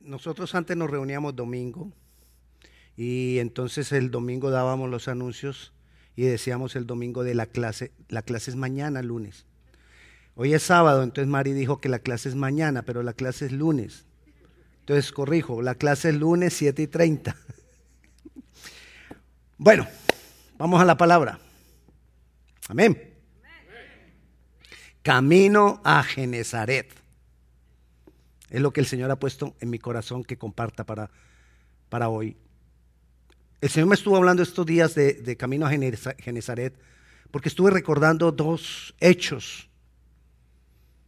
nosotros antes nos reuníamos domingo y entonces el domingo dábamos los anuncios y decíamos el domingo de la clase, la clase es mañana, lunes. Hoy es sábado, entonces Mari dijo que la clase es mañana, pero la clase es lunes. Entonces corrijo, la clase es lunes 7 y 30. Bueno, vamos a la palabra. Amén. Camino a Genezaret. Es lo que el Señor ha puesto en mi corazón que comparta para, para hoy. El Señor me estuvo hablando estos días de, camino a Genezaret porque estuve recordando dos hechos.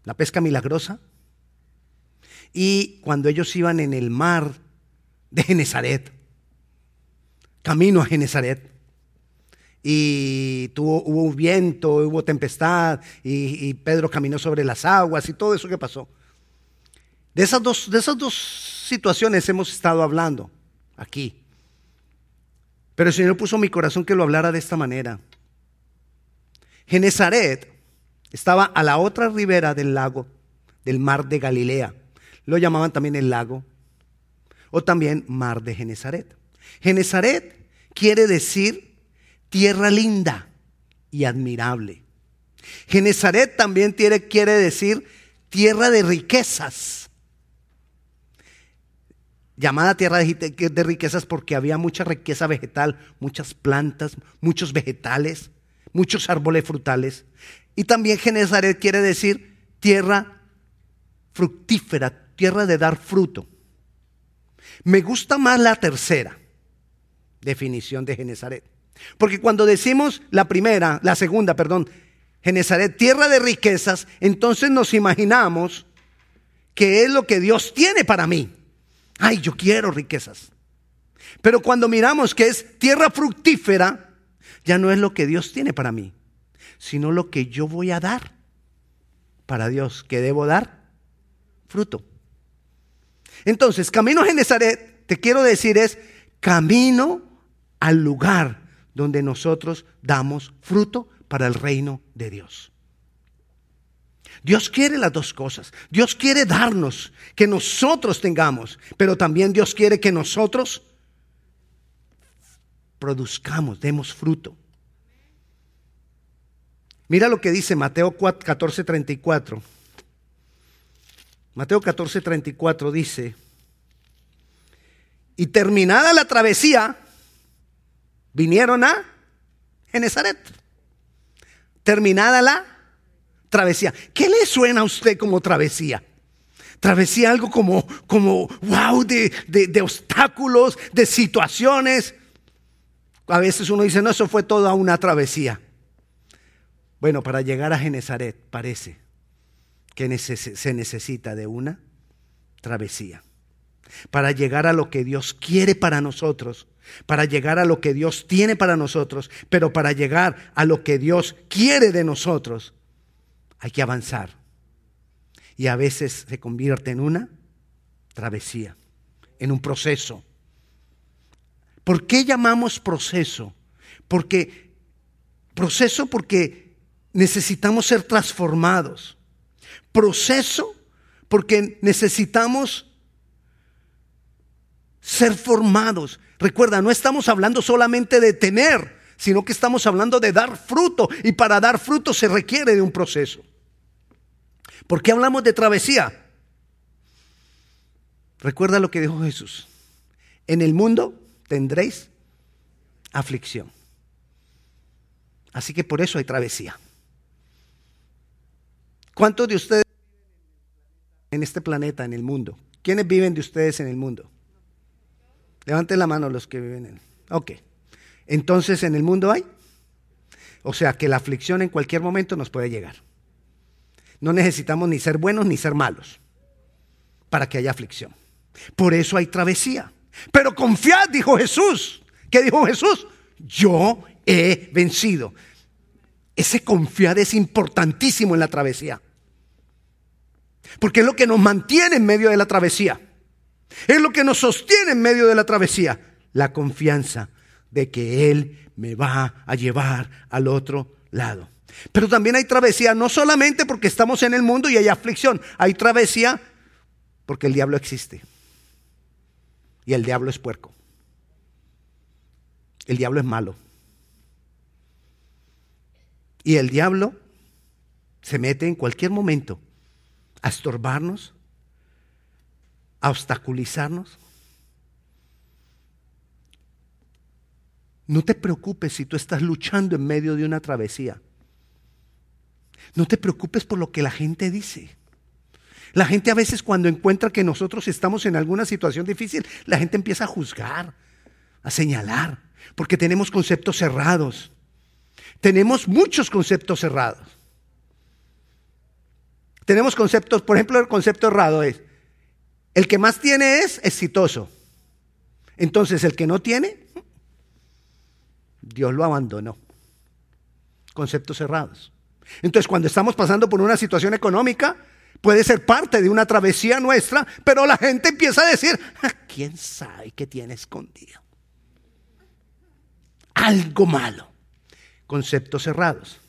La pesca milagrosa y cuando ellos iban en el mar de Genezaret, camino a Genezaret. Y tuvo, hubo viento, hubo tempestad, y Pedro caminó sobre las aguas y todo eso que pasó. De esas, dos, de esas dos situaciones hemos estado hablando aquí. Pero el Señor puso mi corazón que lo hablara de esta manera. Genezaret estaba a la otra ribera del lago, del mar de Galilea. Lo llamaban también el lago o también mar de Genezaret. Genezaret quiere decir tierra linda y admirable. Genezaret también quiere decir tierra de riquezas llamada tierra de riquezas porque había mucha riqueza vegetal, muchas plantas, muchos vegetales, muchos árboles frutales. Y también Genezaret quiere decir tierra fructífera, tierra de dar fruto. Me gusta más la tercera definición de Genezaret. Porque cuando decimos la primera, la segunda, perdón, Genezaret, tierra de riquezas, entonces nos imaginamos que es lo que Dios tiene para mí. Ay, yo quiero riquezas. Pero cuando miramos que es tierra fructífera, ya no es lo que Dios tiene para mí, sino lo que yo voy a dar para Dios, que debo dar fruto. Entonces, camino a Genezaret, te quiero decir, es camino al lugar donde nosotros damos fruto para el reino de Dios. Dios quiere las dos cosas. Dios quiere darnos, que nosotros tengamos, pero también Dios quiere que nosotros produzcamos, demos fruto. Mira lo que dice Mateo 14, 34. Mateo 14, 34 dice, y terminada la travesía, vinieron a Genezaret. Terminada la travesía. ¿Qué le suena a usted como travesía? Travesía algo como, como wow, de, de, obstáculos, de situaciones. A veces uno dice, no, eso fue toda una travesía. Bueno, para llegar a Genezaret parece que se necesita de una travesía. Para llegar a lo que Dios quiere para nosotros, para llegar a lo que Dios tiene para nosotros, pero para llegar a lo que Dios quiere de nosotros, hay que avanzar. Y a veces se convierte en una travesía, en un proceso. ¿Por qué llamamos proceso? Porque proceso porque necesitamos ser transformados. Proceso porque necesitamos ser formados. Recuerda, no estamos hablando solamente de tener, sino que estamos hablando de dar fruto. Y para dar fruto se requiere de un proceso. ¿Por qué hablamos de travesía? Recuerda lo que dijo Jesús. En el mundo tendréis aflicción. Así que por eso hay travesía. ¿Cuántos de ustedes en este planeta, en el mundo? ¿Quiénes viven de ustedes en el mundo? Levanten la mano los que viven en. Ok. Entonces, ¿en el mundo hay? O sea que la aflicción en cualquier momento nos puede llegar. No necesitamos ni ser buenos ni ser malos para que haya aflicción. Por eso hay travesía. Pero confiad, dijo Jesús. ¿Qué dijo Jesús? Yo he vencido. Ese confiar es importantísimo en la travesía. Porque es lo que nos mantiene en medio de la travesía. Es lo que nos sostiene en medio de la travesía. La confianza de que Él me va a llevar al otro lado. Pero también hay travesía, no solamente porque estamos en el mundo y hay aflicción, hay travesía porque el diablo existe. y el diablo es puerco. El diablo es malo. Y el diablo se mete en cualquier momento a estorbarnos, a obstaculizarnos. No te preocupes si tú estás luchando en medio de una travesía. No te preocupes por lo que la gente dice. La gente a veces cuando encuentra que nosotros estamos en alguna situación difícil, la gente empieza a juzgar, a señalar, porque tenemos conceptos cerrados. Tenemos muchos conceptos cerrados. Tenemos conceptos, por ejemplo, el concepto errado es, el que más tiene es exitoso. Entonces, el que no tiene, Dios lo abandonó. Conceptos cerrados. Entonces, cuando estamos pasando por una situación económica, puede ser parte de una travesía nuestra, pero la gente empieza a decir, ah, ¿quién sabe qué tiene escondido? Algo malo. Conceptos cerrados.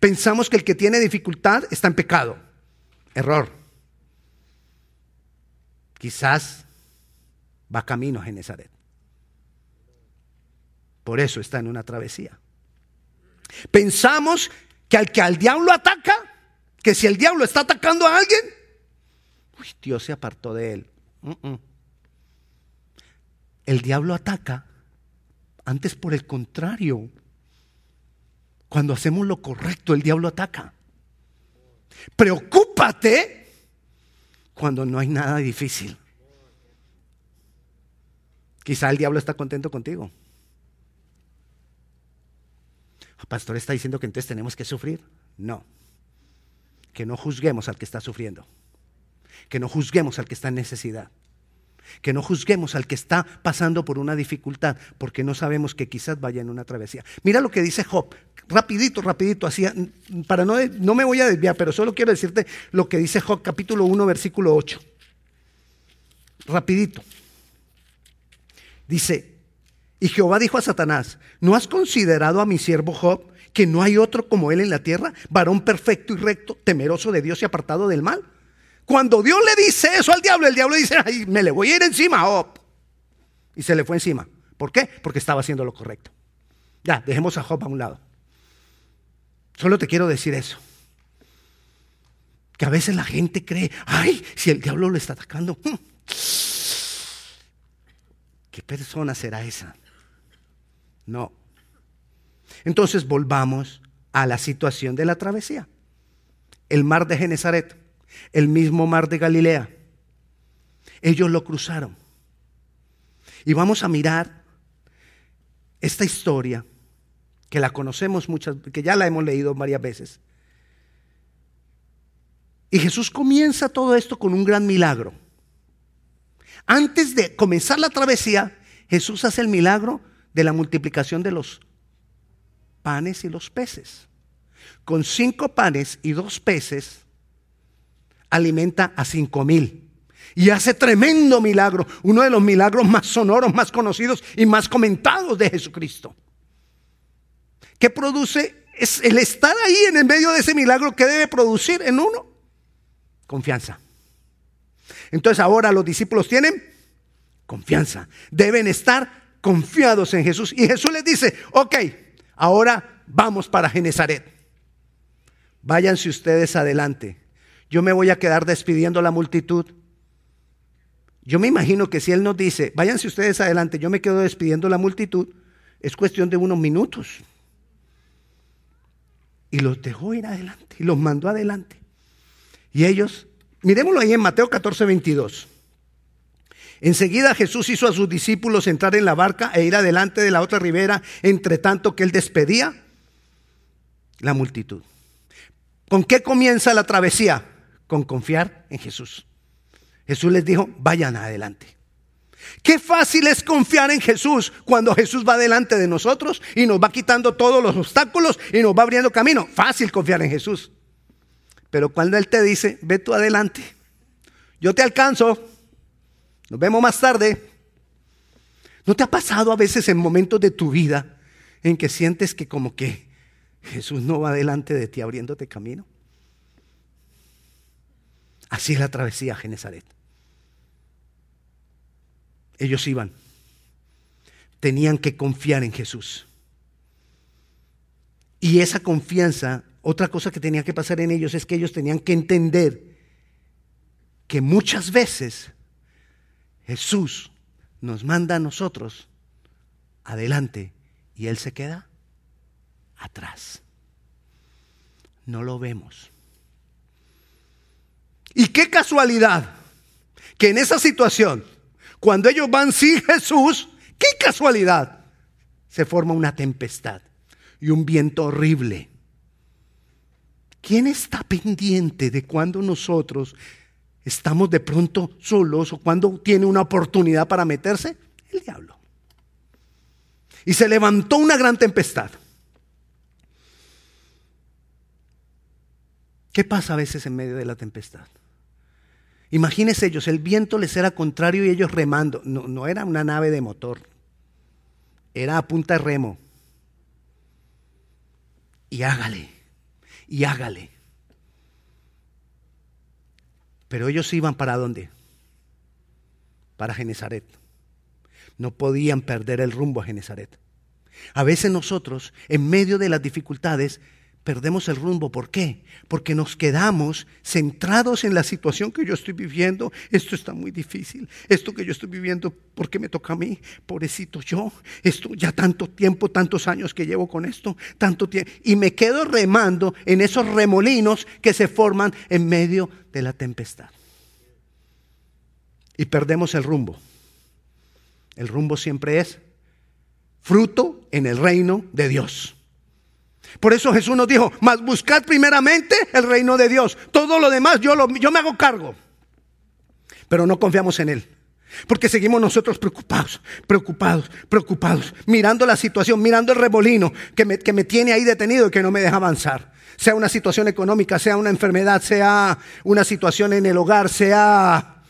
Pensamos que el que tiene dificultad está en pecado. Error. Quizás va camino a Genezaret. Por eso está en una travesía. Pensamos que al que al diablo ataca, que si el diablo está atacando a alguien, Dios se apartó de él. El diablo ataca, antes por el contrario. Cuando hacemos lo correcto, el diablo ataca. Preocúpate cuando no hay nada difícil. Quizá el diablo está contento contigo. El pastor está diciendo que entonces tenemos que sufrir. No. Que no juzguemos al que está sufriendo. Que no juzguemos al que está en necesidad. Que no juzguemos al que está pasando por una dificultad, porque no sabemos que quizás vaya en una travesía. Mira lo que dice Job, rapidito, rapidito, así, para no, no me voy a desviar, pero solo quiero decirte lo que dice Job, capítulo 1, versículo 8. Rapidito. Dice, y Jehová dijo a Satanás, ¿no has considerado a mi siervo Job, que no hay otro como él en la tierra, varón perfecto y recto, temeroso de Dios y apartado del mal? Cuando Dios le dice eso al diablo, el diablo dice, ay, me le voy a ir encima, Job. Y se le fue encima. ¿Por qué? Porque estaba haciendo lo correcto. Ya, dejemos a Job a un lado. Solo te quiero decir eso. Que a veces la gente cree, ay, si el diablo lo está atacando, hmm, ¿qué persona será esa? No. Entonces volvamos a la situación de la travesía. El mar de Genezaret, el mismo mar de Galilea. Ellos lo cruzaron. Y vamos a mirar esta historia que la conocemos muchas, que ya la hemos leído varias veces. Y Jesús comienza todo esto con un gran milagro. Antes de comenzar la travesía, Jesús hace el milagro de la multiplicación de los panes y los peces. Con cinco panes y dos peces alimenta a cinco mil. Y hace tremendo milagro, uno de los milagros más sonoros, más conocidos y más comentados de Jesucristo. ¿Qué produce? Es el estar ahí en el medio de ese milagro que debe producir en uno confianza. Entonces ahora los discípulos tienen confianza. Deben estar confiados en Jesús. Y Jesús les dice, ok, ahora vamos para Genezaret. Váyanse ustedes adelante. Yo me voy a quedar despidiendo a la multitud. Yo me imagino que si Él nos dice, váyanse ustedes adelante, yo me quedo despidiendo a la multitud, es cuestión de unos minutos. Y los dejó ir adelante, y los mandó adelante. Y ellos, miremoslo ahí en Mateo 14, 22. Enseguida Jesús hizo a sus discípulos entrar en la barca e ir adelante de la otra ribera, entre tanto que él despedía la multitud. ¿Con qué comienza la travesía? Con confiar en Jesús. Jesús les dijo, vayan adelante. Qué fácil es confiar en Jesús cuando Jesús va delante de nosotros y nos va quitando todos los obstáculos y nos va abriendo camino. Fácil confiar en Jesús. Pero cuando Él te dice, ve tú adelante, yo te alcanzo, nos vemos más tarde. ¿No te ha pasado a veces en momentos de tu vida en que sientes que como que Jesús no va delante de ti abriéndote camino? Así es la travesía a Genezaret. ellos iban. Tenían que confiar en Jesús. Y esa confianza, otra cosa que tenía que pasar en ellos es que ellos tenían que entender que muchas veces Jesús nos manda a nosotros adelante y Él se queda atrás. No lo vemos. Y qué casualidad que en esa situación, cuando ellos van sin Jesús, qué casualidad, se forma una tempestad y un viento horrible. ¿Quién está pendiente de cuando nosotros estamos de pronto solos o cuando tiene una oportunidad para meterse? El diablo. Y se levantó una gran tempestad. ¿Qué pasa a veces en medio de la tempestad? Imagínense ellos, el viento les era contrario y ellos remando. No, no era una nave de motor, era a punta de remo. Y hágale, y hágale. Pero ellos iban para dónde? Para Genezaret. No podían perder el rumbo a Genezaret. A veces nosotros, en medio de las dificultades, perdemos el rumbo. ¿Por qué? Porque nos quedamos centrados en la situación que yo estoy viviendo. Esto está muy difícil. Esto que yo estoy viviendo, ¿por qué me toca a mí? Pobrecito yo. Esto ya tanto tiempo, tantos años que llevo con esto, tanto tiempo. Y me quedo remando en esos remolinos que se forman en medio de la tempestad. Y perdemos el rumbo. El rumbo siempre es fruto en el reino de Dios. Por eso Jesús nos dijo, mas buscad primeramente el reino de Dios. Todo lo demás yo, lo, yo me hago cargo. Pero no confiamos en Él. Porque seguimos nosotros preocupados, preocupados, preocupados, mirando la situación, mirando el remolino que me, que me tiene ahí detenido y que no me deja avanzar. Sea una situación económica, sea una enfermedad, sea una situación en el hogar, sea,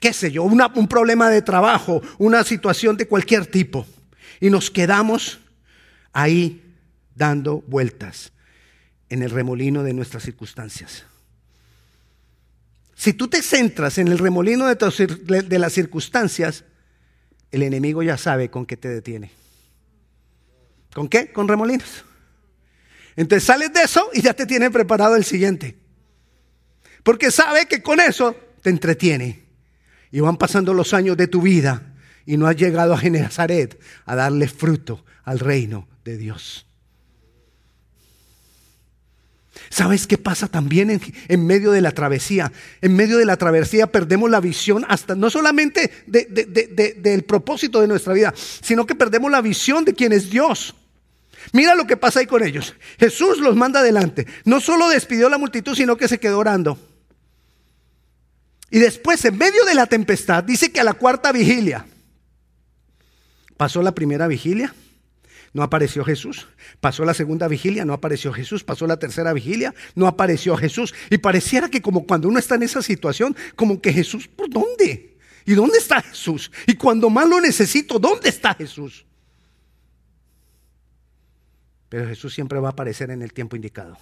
qué sé yo, un problema de trabajo, una situación de cualquier tipo. Y nos quedamos ahí dando vueltas en el remolino de nuestras circunstancias. Si tú te centras en el remolino de, las circunstancias, el enemigo ya sabe con qué te detiene. ¿Con qué? Con remolinos. Entonces sales de eso y ya te tiene preparado el siguiente. Porque sabe que con eso te entretiene. Y van pasando los años de tu vida y no has llegado a Genezaret a darle fruto al reino de Dios. ¿Sabes qué pasa también en, medio de la travesía? En medio de la travesía perdemos la visión hasta no solamente del propósito de nuestra vida, sino que perdemos la visión de quién es Dios. Mira lo que pasa ahí con ellos. Jesús los manda adelante. No solo despidió a la multitud, sino que se quedó orando. Y después, en medio de la tempestad, dice que a la cuarta vigilia, pasó la primera vigilia, no apareció Jesús. Pasó la segunda vigilia, no apareció Jesús. Pasó la tercera vigilia, no apareció Jesús. Y pareciera que como cuando uno está en esa situación, como que Jesús, ¿por dónde? ¿Y dónde está Jesús? Y cuando más lo necesito, ¿dónde está Jesús? Pero Jesús siempre va a aparecer en el tiempo indicado.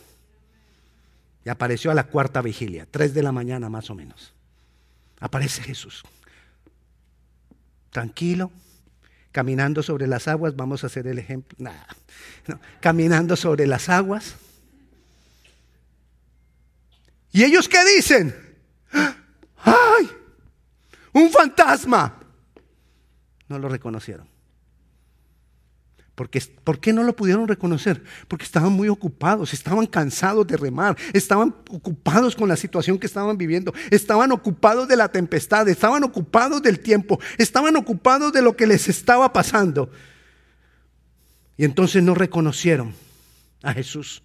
Y apareció a la cuarta vigilia, tres de la mañana más o menos. Aparece Jesús. Tranquilo, caminando sobre las aguas, vamos a hacer el ejemplo, caminando sobre las aguas. ¿Y ellos qué dicen? ¡Ay! ¡Un fantasma! No lo reconocieron. Porque, ¿Por qué no lo pudieron reconocer? Porque estaban muy ocupados, estaban cansados de remar, estaban ocupados con la situación que estaban viviendo, estaban ocupados de la tempestad, estaban ocupados del tiempo, estaban ocupados de lo que les estaba pasando. Y entonces no reconocieron a Jesús.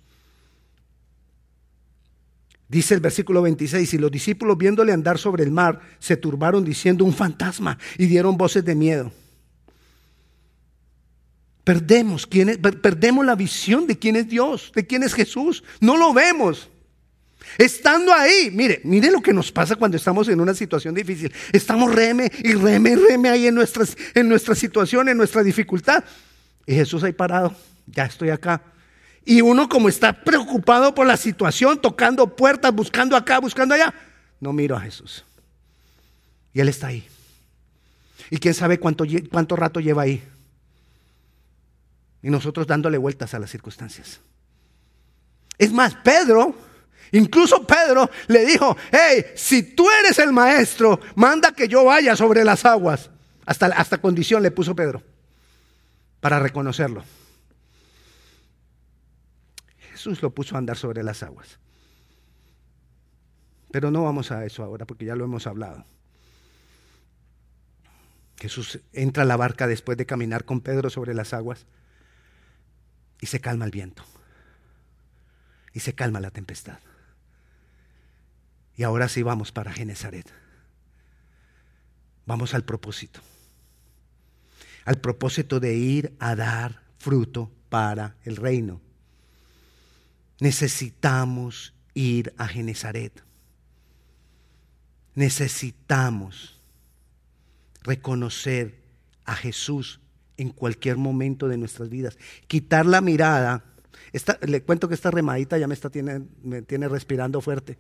Dice el versículo 26, y los discípulos viéndole andar sobre el mar, se turbaron diciendo un fantasma y dieron voces de miedo. Perdemos, quién perdemos la visión de quién es Dios, de quién es Jesús. No lo vemos. Estando ahí, mire, mire lo que nos pasa cuando estamos en una situación difícil. Estamos reme y reme y reme ahí en, nuestras, en nuestra situación, en nuestra dificultad. Y Jesús ahí parado, ya estoy acá. Y uno como está preocupado por la situación, tocando puertas, buscando acá, buscando allá, no miro a Jesús. Y Él está ahí. Y quién sabe cuánto, cuánto rato lleva ahí. Y nosotros dándole vueltas a las circunstancias. Es más, Pedro, incluso Pedro le dijo, hey, si tú eres el maestro, manda que yo vaya sobre las aguas. Hasta, hasta condición le puso Pedro para reconocerlo. Jesús lo puso a andar sobre las aguas. Pero no vamos a eso ahora porque ya lo hemos hablado. Jesús entra a la barca después de caminar con Pedro sobre las aguas y se calma el viento. Y se calma la tempestad. Y ahora sí vamos para Genezaret. Vamos al propósito. Al propósito de ir a dar fruto para el reino. Necesitamos ir a Genezaret. Necesitamos reconocer a Jesús en cualquier momento de nuestras vidas. Quitar la mirada. le cuento que esta remadita ya me, está, tiene, me tiene respirando fuerte.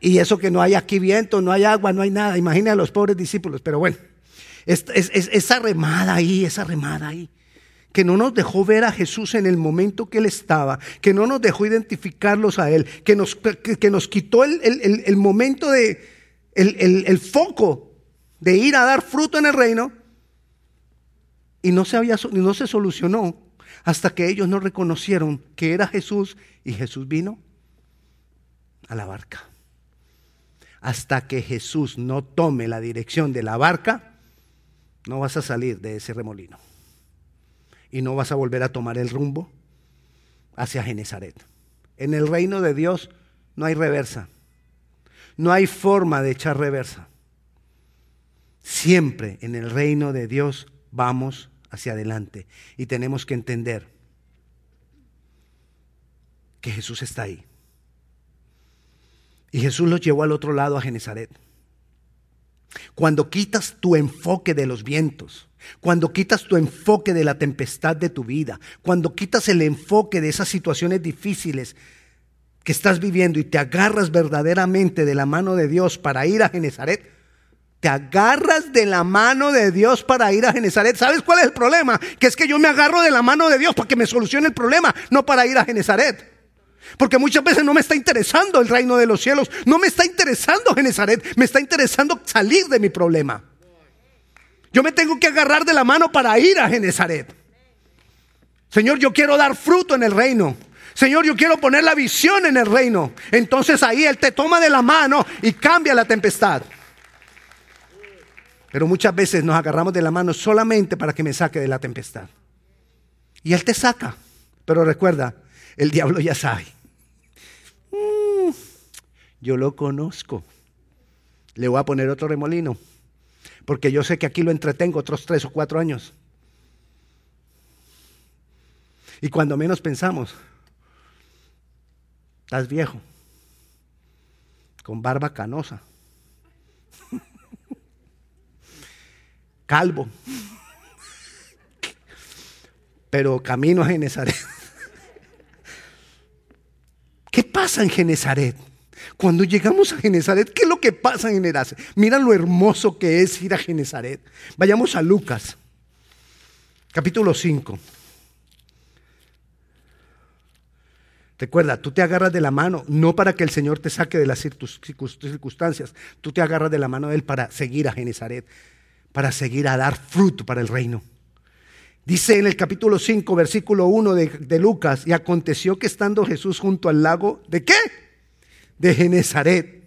Y eso que no hay aquí viento, no hay agua, no hay nada. Imagina a los pobres discípulos. Pero bueno, esa remada ahí, esa remada ahí que no nos dejó ver a Jesús en el momento que Él estaba, que no nos dejó identificarlos a Él, que nos, que, nos quitó el, el, momento de, el, foco de ir a dar fruto en el reino, y no se, había, no se solucionó hasta que ellos no reconocieron que era Jesús y Jesús vino a la barca. Hasta que Jesús no tome la dirección de la barca, no vas a salir de ese remolino. Y no vas a volver a tomar el rumbo hacia Genezaret. En el reino de Dios no hay reversa. No hay forma de echar reversa. Siempre en el reino de Dios vamos hacia adelante. Y tenemos que entender que Jesús está ahí. Y Jesús los llevó al otro lado a Genezaret. Cuando quitas tu enfoque de los vientos, cuando quitas tu enfoque de la tempestad de tu vida, cuando quitas el enfoque de esas situaciones difíciles que estás viviendo y te agarras verdaderamente de la mano de Dios para ir a Genezaret, te agarras de la mano de Dios para ir a Genezaret. ¿Sabes cuál es el problema? Que es que yo me agarro de la mano de Dios para que me solucione el problema, no para ir a Genezaret. Porque muchas veces no me está interesando el reino de los cielos, no me está interesando Genezaret, me está interesando salir de mi problema. Yo me tengo que agarrar de la mano para ir a Genezaret. Señor, yo quiero dar fruto en el reino. Señor, yo quiero poner la visión en el reino. Entonces ahí Él te toma de la mano y cambia la tempestad. Pero muchas veces nos agarramos de la mano solamente para que me saque de la tempestad. Y Él te saca. Pero recuerda, el diablo ya sabe. Mm, yo lo conozco. Le voy a poner otro remolino. Porque yo sé que aquí lo entretengo otros tres o cuatro años. Y cuando menos pensamos, estás viejo, con barba canosa calvo. Pero camino a Genezaret. ¿Qué pasa en Genezaret? Cuando llegamos a Genezaret, ¿qué es lo que pasa en Genezaret? Mira lo hermoso que es ir a Genezaret. Vayamos a Lucas, capítulo 5. Recuerda, tú te agarras de la mano, no para que el Señor te saque de las circunstancias, tú te agarras de la mano de Él para seguir a Genezaret para seguir a dar fruto para el reino. Dice en el capítulo 5, versículo 1 de, de, Lucas, y aconteció que estando Jesús junto al lago, ¿de qué? De Genezaret.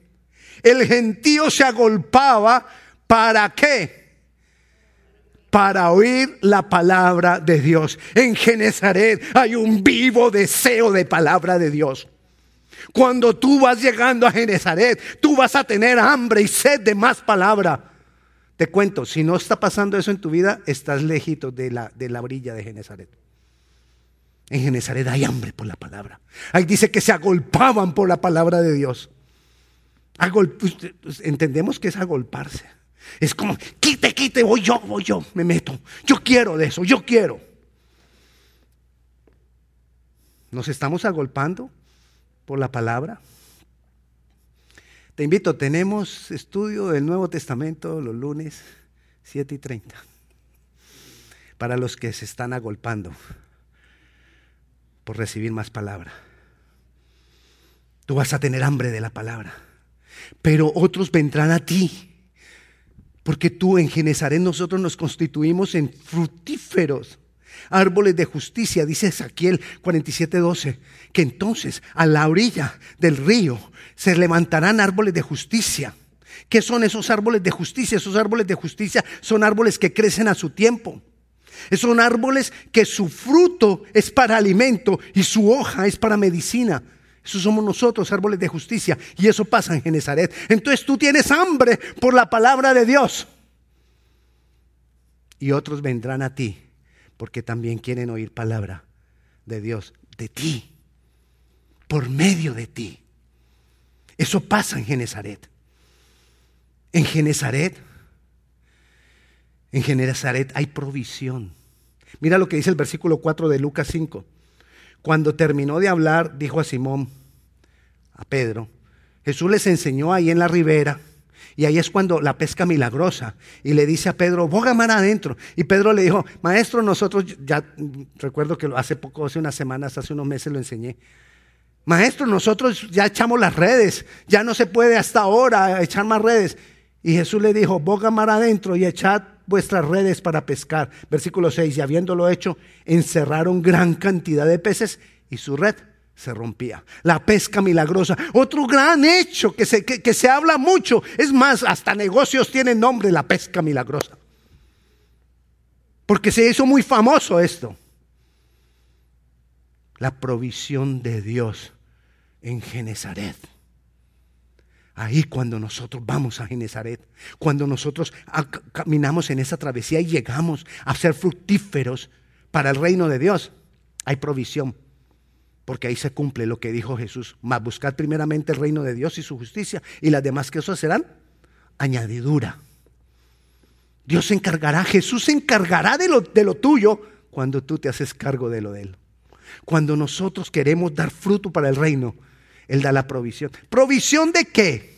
El gentío se agolpaba, ¿para qué? Para oír la palabra de Dios. En Genezaret hay un vivo deseo de palabra de Dios. Cuando tú vas llegando a Genezaret, tú vas a tener hambre y sed de más palabra. Te cuento, si no está pasando eso en tu vida, estás lejito de la, de la brilla de Genezaret. En Genezaret hay hambre por la palabra. Ahí dice que se agolpaban por la palabra de Dios. entendemos que es agolparse. Es como, quite, quite, voy yo, voy yo, me meto. Yo quiero de eso, yo quiero. ¿Nos estamos agolpando por la palabra? Te invito, tenemos estudio del Nuevo Testamento los lunes, 7 y 30. Para los que se están agolpando por recibir más palabra. Tú vas a tener hambre de la palabra. Pero otros vendrán a ti. Porque tú en Genezaret nosotros nos constituimos en frutíferos árboles de justicia, dice Ezequiel 47:12, que entonces a la orilla del río se levantarán árboles de justicia. ¿Qué son esos árboles de justicia? Esos árboles de justicia son árboles que crecen a su tiempo. Son árboles que su fruto es para alimento y su hoja es para medicina. Eso somos nosotros, árboles de justicia. Y eso pasa en Genezaret. Entonces tú tienes hambre por la palabra de Dios. Y otros vendrán a ti porque también quieren oír palabra de Dios, de ti, por medio de ti. Eso pasa en Genezaret. En Genezaret, en Genezaret hay provisión. Mira lo que dice el versículo 4 de Lucas 5. Cuando terminó de hablar, dijo a Simón, a Pedro, Jesús les enseñó ahí en la ribera, y ahí es cuando la pesca milagrosa, y le dice a Pedro, boga mar adentro. Y Pedro le dijo, maestro, nosotros, ya recuerdo que hace poco, hace unas semanas, hace unos meses lo enseñé. Maestro, nosotros ya echamos las redes, ya no se puede hasta ahora echar más redes. Y Jesús le dijo, boga mar adentro y echad vuestras redes para pescar. Versículo 6, y habiéndolo hecho, encerraron gran cantidad de peces y su red se rompía. La pesca milagrosa. Otro gran hecho que se, que, se habla mucho. Es más, hasta negocios tienen nombre, la pesca milagrosa. Porque se hizo muy famoso esto. La provisión de Dios en Genezaret. Ahí cuando nosotros vamos a Genezaret, cuando nosotros caminamos en esa travesía y llegamos a ser fructíferos para el reino de Dios, hay provisión. Porque ahí se cumple lo que dijo Jesús. Más buscar primeramente el reino de Dios y su justicia. Y las demás que eso serán añadidura. Dios se encargará, Jesús se encargará de lo, de lo tuyo cuando tú te haces cargo de lo de Él. Cuando nosotros queremos dar fruto para el reino, Él da la provisión. ¿Provisión de qué?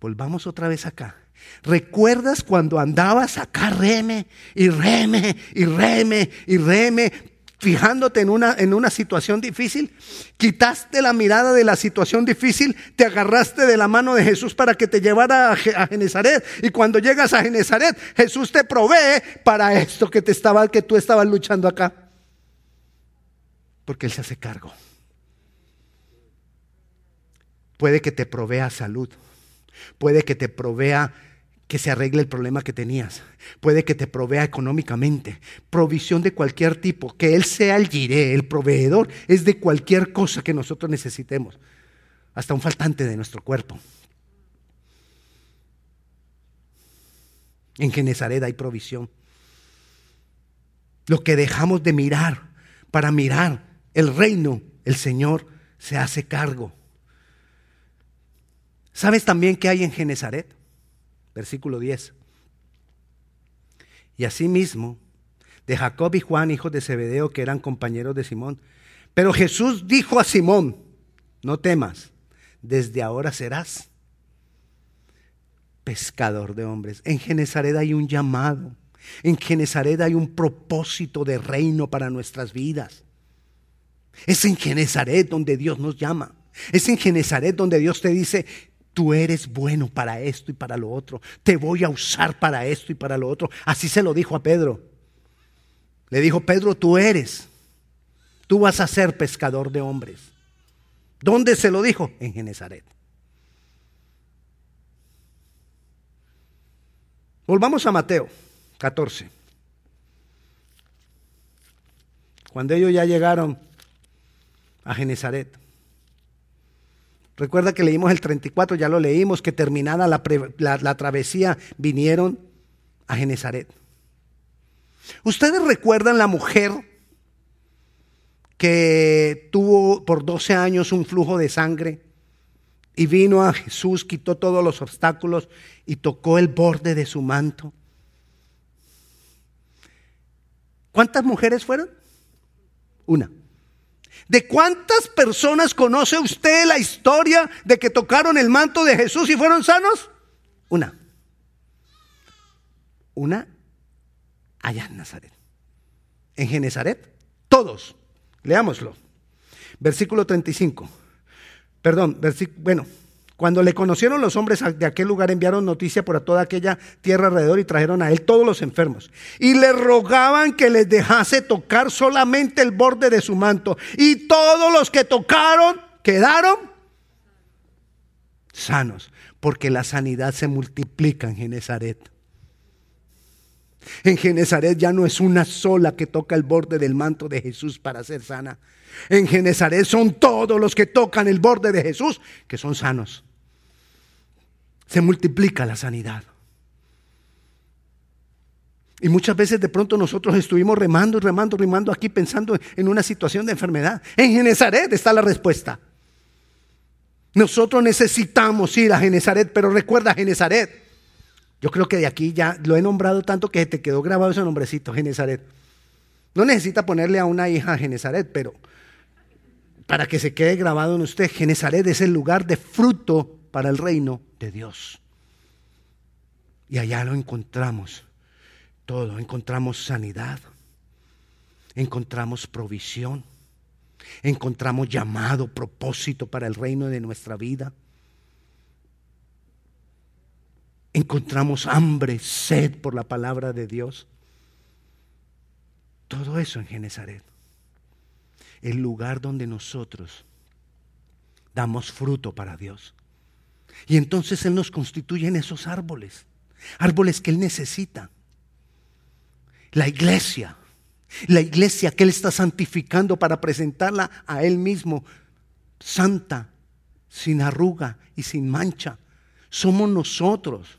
Volvamos otra vez acá. ¿Recuerdas cuando andabas acá reme y reme y reme y reme fijándote en una, en una situación difícil, quitaste la mirada de la situación difícil, te agarraste de la mano de Jesús para que te llevara a, a Genezaret. Y cuando llegas a Genezaret, Jesús te provee para esto que, te estaba, que tú estabas luchando acá. Porque Él se hace cargo. Puede que te provea salud. Puede que te provea que se arregle el problema que tenías. Puede que te provea económicamente, provisión de cualquier tipo, que Él sea el giré, el proveedor, es de cualquier cosa que nosotros necesitemos, hasta un faltante de nuestro cuerpo. En Genezaret hay provisión. Lo que dejamos de mirar para mirar el reino, el Señor se hace cargo. ¿Sabes también qué hay en Genezaret? Versículo 10. Y asimismo, de Jacob y Juan, hijos de Zebedeo, que eran compañeros de Simón. Pero Jesús dijo a Simón, no temas, desde ahora serás pescador de hombres. En Genezaret hay un llamado, en Genezaret hay un propósito de reino para nuestras vidas. Es en Genezaret donde Dios nos llama. Es en Genezaret donde Dios te dice, tú eres bueno para esto y para lo otro, te voy a usar para esto y para lo otro. Así se lo dijo a Pedro. Le dijo, Pedro, tú eres, tú vas a ser pescador de hombres. ¿Dónde se lo dijo? En Genezaret. Volvamos a Mateo 14. Cuando ellos ya llegaron a Genezaret. Recuerda que leímos el 34, ya lo leímos, que terminada la, travesía vinieron a Genezaret. ¿Ustedes recuerdan la mujer que tuvo por 12 años un flujo de sangre y vino a Jesús, quitó todos los obstáculos y tocó el borde de su manto? ¿Cuántas mujeres fueron? Una. ¿De cuántas personas conoce usted la historia de que tocaron el manto de Jesús y fueron sanos? Una. una allá en Nazaret. En Genezaret, todos. Leámoslo. Versículo 35. Perdón, bueno, cuando le conocieron los hombres de aquel lugar, enviaron noticia por toda aquella tierra alrededor y trajeron a él todos los enfermos. Y le rogaban que les dejase tocar solamente el borde de su manto. Y todos los que tocaron quedaron sanos, porque la sanidad se multiplica en Genezaret. En Genezaret ya no es una sola que toca el borde del manto de Jesús para ser sana. En Genezaret son todos los que tocan el borde de Jesús que son sanos se multiplica la sanidad. Y muchas veces de pronto nosotros estuvimos remando, remando, remando aquí pensando en una situación de enfermedad. En Genezaret está la respuesta. Nosotros necesitamos ir a Genezaret, pero recuerda Genezaret. Yo creo que de aquí ya lo he nombrado tanto que te quedó grabado ese nombrecito, Genezaret. No necesita ponerle a una hija Genezaret, pero para que se quede grabado en usted, Genezaret es el lugar de fruto para el reino de Dios. Y allá lo encontramos todo, encontramos sanidad, encontramos provisión, encontramos llamado, propósito para el reino de nuestra vida. Encontramos hambre, sed por la palabra de Dios. Todo eso en Genezaret. El lugar donde nosotros damos fruto para Dios. Y entonces Él nos constituye en esos árboles, árboles que Él necesita. La iglesia, la iglesia que Él está santificando para presentarla a Él mismo, santa, sin arruga y sin mancha. Somos nosotros.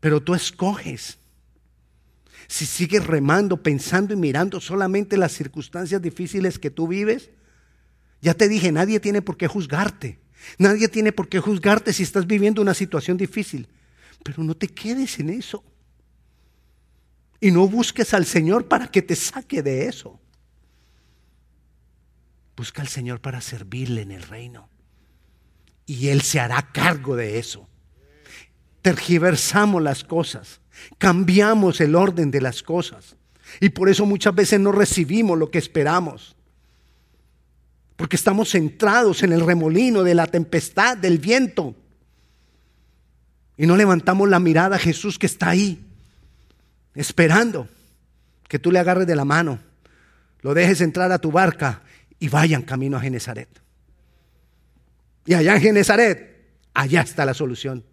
Pero tú escoges. Si sigues remando, pensando y mirando solamente las circunstancias difíciles que tú vives, ya te dije, nadie tiene por qué juzgarte. Nadie tiene por qué juzgarte si estás viviendo una situación difícil. Pero no te quedes en eso. Y no busques al Señor para que te saque de eso. Busca al Señor para servirle en el reino. Y Él se hará cargo de eso. Tergiversamos las cosas. Cambiamos el orden de las cosas. Y por eso muchas veces no recibimos lo que esperamos porque estamos centrados en el remolino de la tempestad, del viento. Y no levantamos la mirada a Jesús que está ahí, esperando que tú le agarres de la mano, lo dejes entrar a tu barca y vayan camino a Genezaret. Y allá en Genezaret, allá está la solución,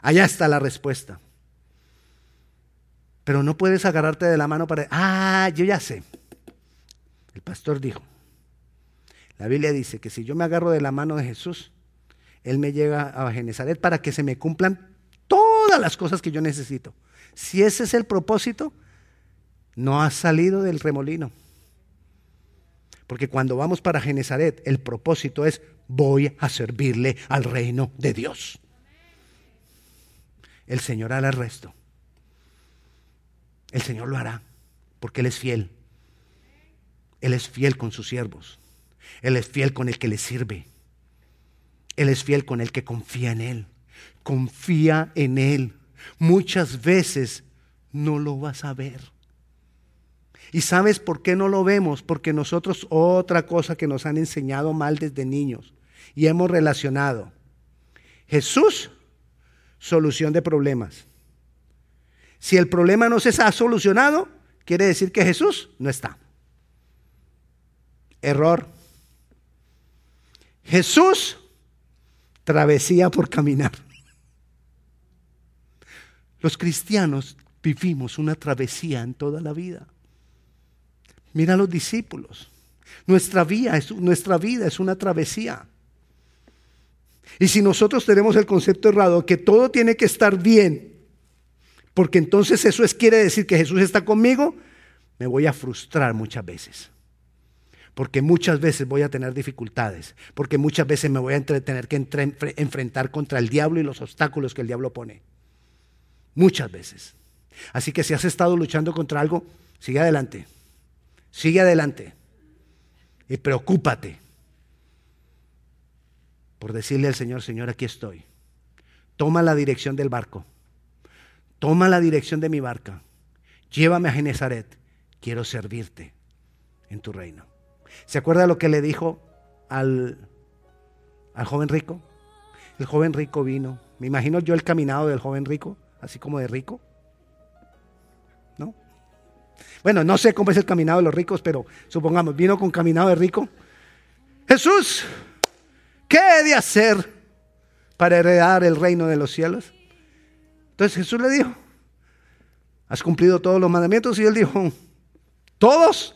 allá está la respuesta. Pero no puedes agarrarte de la mano para, ah, yo ya sé. El pastor dijo, la Biblia dice que si yo me agarro de la mano de Jesús, Él me llega a Genezaret para que se me cumplan todas las cosas que yo necesito. Si ese es el propósito, no has salido del remolino. Porque cuando vamos para Genezaret, el propósito es voy a servirle al reino de Dios. El Señor hará el resto. El Señor lo hará, porque Él es fiel. Él es fiel con sus siervos. Él es fiel con el que le sirve. Él es fiel con el que confía en Él. Confía en Él. Muchas veces no lo vas a ver. ¿Y sabes por qué no lo vemos? Porque nosotros otra cosa que nos han enseñado mal desde niños y hemos relacionado. Jesús, solución de problemas. Si el problema no se ha solucionado, quiere decir que Jesús no está. Error. Jesús, travesía por caminar. Los cristianos vivimos una travesía en toda la vida. Mira los discípulos. Nuestra vida, es, nuestra vida es una travesía. Y si nosotros tenemos el concepto errado que todo tiene que estar bien, porque entonces eso es, quiere decir que Jesús está conmigo, me voy a frustrar muchas veces porque muchas veces voy a tener dificultades, porque muchas veces me voy a tener que enfrentar contra el diablo y los obstáculos que el diablo pone. Muchas veces. Así que si has estado luchando contra algo, sigue adelante. Sigue adelante. Y preocúpate por decirle al Señor, Señor, aquí estoy. Toma la dirección del barco. toma la dirección de mi barca, llévame a Genezaret, quiero servirte en tu reino. ¿Se acuerda lo que le dijo al, al joven rico? El joven rico vino. Me imagino yo el caminado del joven rico, así como de rico. ¿No? Bueno, no sé cómo es el caminado de los ricos, pero supongamos, vino con caminado de rico. Jesús, ¿qué he de hacer para heredar el reino de los cielos? Entonces Jesús le dijo, ¿has cumplido todos los mandamientos? Y él dijo, ¿todos?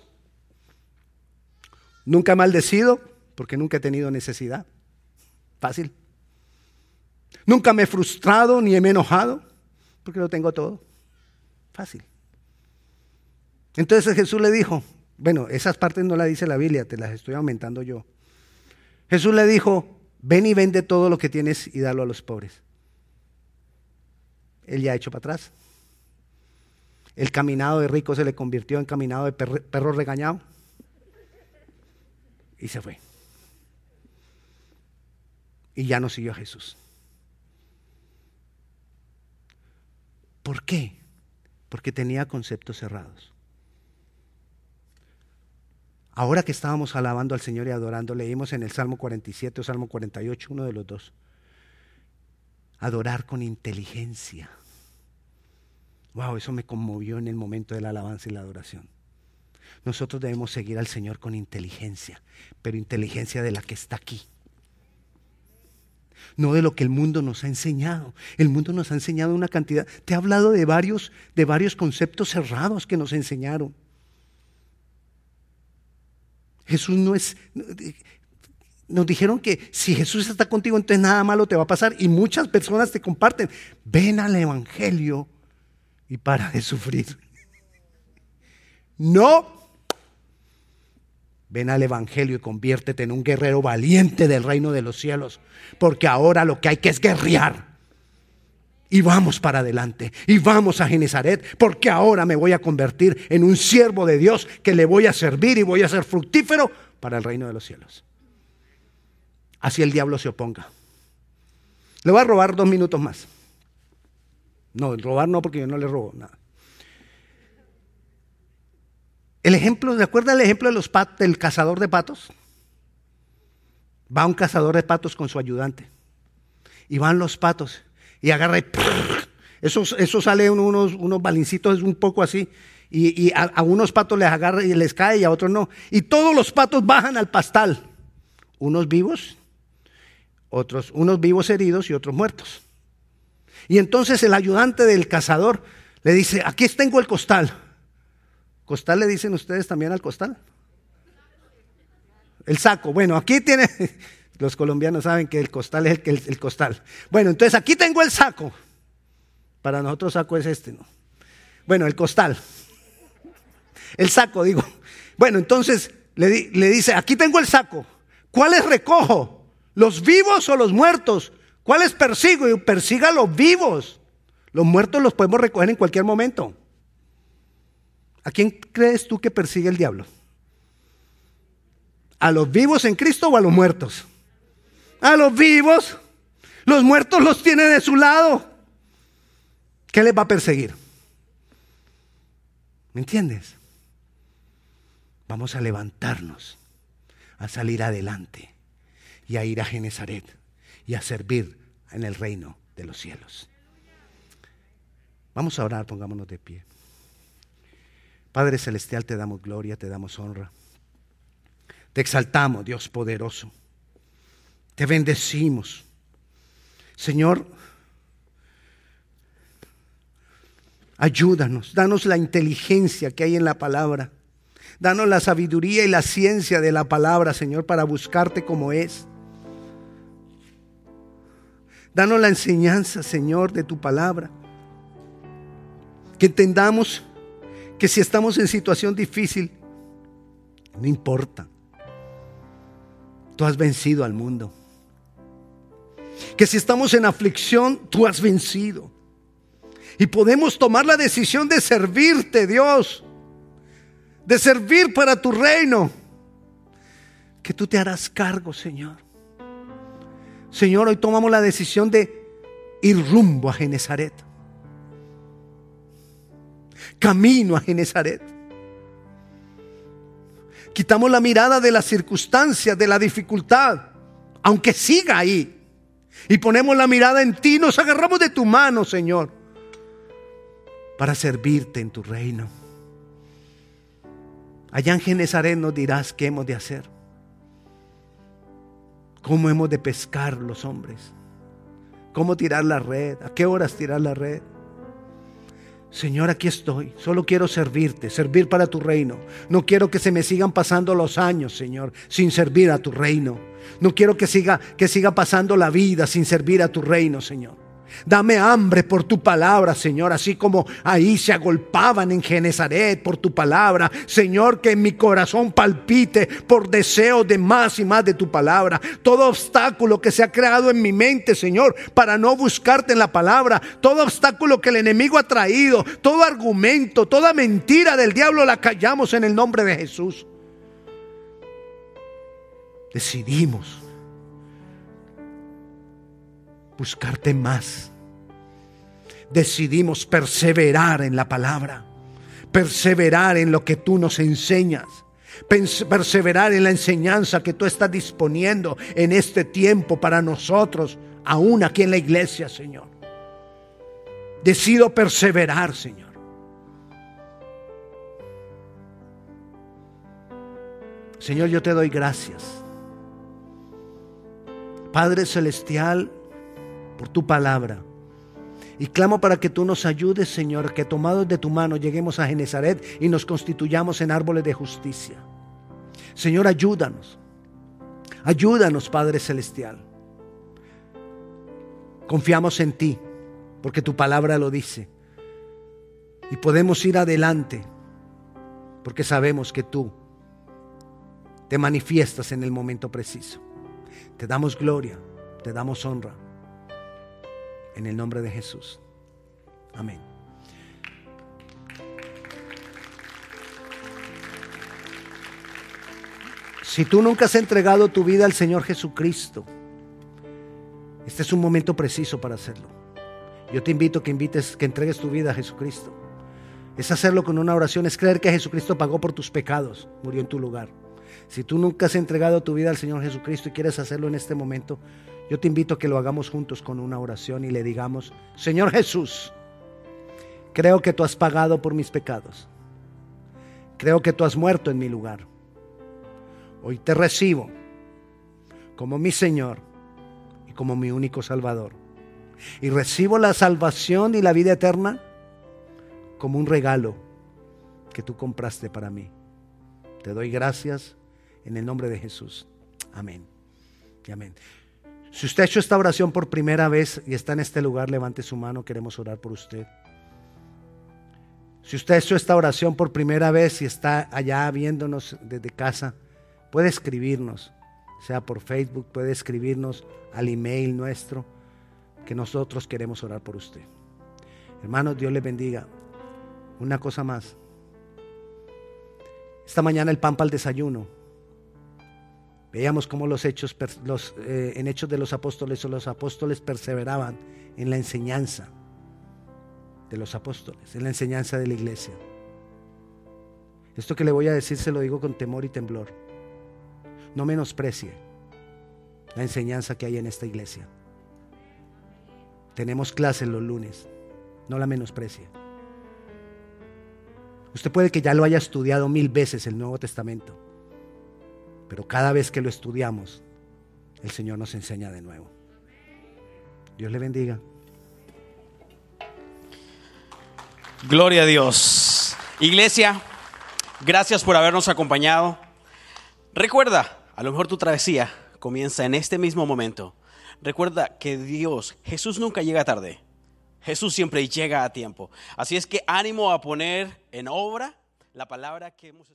Nunca he maldecido porque nunca he tenido necesidad. Fácil. Nunca me he frustrado ni me he enojado porque lo tengo todo. Fácil. Entonces Jesús le dijo, bueno, esas partes no las dice la Biblia, te las estoy aumentando yo. Jesús le dijo, ven y vende todo lo que tienes y dalo a los pobres. Él ya ha hecho para atrás. El caminado de rico se le convirtió en caminado de perro regañado. Y se fue. Y ya no siguió a Jesús. ¿Por qué? Porque tenía conceptos cerrados. Ahora que estábamos alabando al Señor y adorando, leímos en el Salmo 47 o Salmo 48, uno de los dos. Adorar con inteligencia. Wow, eso me conmovió en el momento de la alabanza y la adoración. Nosotros debemos seguir al Señor con inteligencia, pero inteligencia de la que está aquí. No de lo que el mundo nos ha enseñado. El mundo nos ha enseñado una cantidad. Te he hablado de varios, de varios conceptos cerrados que nos enseñaron. Jesús no es. Nos dijeron que si Jesús está contigo, entonces nada malo te va a pasar. Y muchas personas te comparten. Ven al Evangelio y para de sufrir. No. Ven al Evangelio y conviértete en un guerrero valiente del reino de los cielos, porque ahora lo que hay que es guerrear. Y vamos para adelante, y vamos a Genezaret, porque ahora me voy a convertir en un siervo de Dios que le voy a servir y voy a ser fructífero para el reino de los cielos. Así el diablo se oponga. Le voy a robar dos minutos más. No, robar no, porque yo no le robo nada. El ejemplo, ¿se acuerda el ejemplo del cazador de patos? Va un cazador de patos con su ayudante. Y van los patos. Y agarra y eso, eso sale unos, unos balincitos un poco así. Y, a, a, unos patos les agarra y les cae y a otros no. Y todos los patos bajan al pastal. Unos vivos, otros, unos vivos heridos y otros muertos. Y entonces el ayudante del cazador le dice, aquí tengo el costal. ¿Costal le dicen ustedes también al costal? El saco. Bueno, aquí tiene, los colombianos saben que el costal es el, el, costal. Bueno, entonces aquí tengo el saco. Para nosotros saco es este, ¿no? Bueno, el costal. El saco, digo. Bueno, entonces le, le dice, aquí tengo el saco. ¿Cuáles recojo? ¿Los vivos o los muertos? ¿Cuáles persigo? Y persiga a los vivos. Los muertos los podemos recoger en cualquier momento. ¿A quién crees tú que persigue el diablo? ¿A los vivos en Cristo o a los muertos? A los vivos. Los muertos los tiene de su lado. ¿Qué les va a perseguir? ¿Me entiendes? Vamos a levantarnos, a salir adelante y a ir a Genezaret y a servir en el reino de los cielos. Vamos a orar, pongámonos de pie. Padre Celestial, te damos gloria, te damos honra. Te exaltamos, Dios poderoso. Te bendecimos. Señor, ayúdanos, danos la inteligencia que hay en la palabra. Danos la sabiduría y la ciencia de la palabra, Señor, para buscarte como es. Danos la enseñanza, Señor, de tu palabra. Que entendamos que si estamos en situación difícil, no importa. Tú has vencido al mundo. Que si estamos en aflicción, tú has vencido. Y podemos tomar la decisión de servirte, Dios. De servir para tu reino. Que tú te harás cargo, Señor. Señor, hoy tomamos la decisión de ir rumbo a Genezaret. Camino a Genezaret. Quitamos la mirada de las circunstancias, de la dificultad, aunque siga ahí. Y ponemos la mirada en ti, nos agarramos de tu mano, Señor, para servirte en tu reino. Allá en Genezaret nos dirás qué hemos de hacer. Cómo hemos de pescar los hombres. Cómo tirar la red. A qué horas tirar la red. Señor, aquí estoy. Solo quiero servirte, servir para tu reino. No quiero que se me sigan pasando los años, Señor, sin servir a tu reino. No quiero que siga que siga pasando la vida sin servir a tu reino, Señor. Dame hambre por tu palabra, Señor, así como ahí se agolpaban en Genezaret por tu palabra. Señor, que mi corazón palpite por deseo de más y más de tu palabra. Todo obstáculo que se ha creado en mi mente, Señor, para no buscarte en la palabra. Todo obstáculo que el enemigo ha traído, todo argumento, toda mentira del diablo la callamos en el nombre de Jesús. Decidimos buscarte más. Decidimos perseverar en la palabra, perseverar en lo que tú nos enseñas, perseverar en la enseñanza que tú estás disponiendo en este tiempo para nosotros, aún aquí en la iglesia, Señor. Decido perseverar, Señor. Señor, yo te doy gracias. Padre Celestial, por tu palabra. Y clamo para que tú nos ayudes, Señor, que tomados de tu mano lleguemos a Genezaret y nos constituyamos en árboles de justicia. Señor, ayúdanos. Ayúdanos, Padre Celestial. Confiamos en ti, porque tu palabra lo dice. Y podemos ir adelante, porque sabemos que tú te manifiestas en el momento preciso. Te damos gloria, te damos honra en el nombre de Jesús. Amén. Si tú nunca has entregado tu vida al Señor Jesucristo, este es un momento preciso para hacerlo. Yo te invito que invites, que entregues tu vida a Jesucristo. Es hacerlo con una oración, es creer que Jesucristo pagó por tus pecados, murió en tu lugar. Si tú nunca has entregado tu vida al Señor Jesucristo y quieres hacerlo en este momento, yo te invito a que lo hagamos juntos con una oración y le digamos, Señor Jesús, creo que tú has pagado por mis pecados. Creo que tú has muerto en mi lugar. Hoy te recibo como mi Señor y como mi único Salvador. Y recibo la salvación y la vida eterna como un regalo que tú compraste para mí. Te doy gracias en el nombre de Jesús. Amén. Y amén. Si usted ha hecho esta oración por primera vez y está en este lugar, levante su mano, queremos orar por usted. Si usted ha hecho esta oración por primera vez y está allá viéndonos desde casa, puede escribirnos, sea por Facebook, puede escribirnos al email nuestro, que nosotros queremos orar por usted. Hermanos, Dios les bendiga. Una cosa más. Esta mañana el pan para el desayuno Veíamos cómo los hechos, los, eh, en Hechos de los Apóstoles, los apóstoles perseveraban en la enseñanza de los apóstoles, en la enseñanza de la iglesia. Esto que le voy a decir se lo digo con temor y temblor. No menosprecie la enseñanza que hay en esta iglesia. Tenemos clases los lunes, no la menosprecie. Usted puede que ya lo haya estudiado mil veces el Nuevo Testamento pero cada vez que lo estudiamos, el Señor nos enseña de nuevo. Dios le bendiga. Gloria a Dios. Iglesia, gracias por habernos acompañado. Recuerda, a lo mejor tu travesía comienza en este mismo momento. Recuerda que Dios, Jesús nunca llega tarde. Jesús siempre llega a tiempo. Así es que ánimo a poner en obra la palabra que hemos escuchado.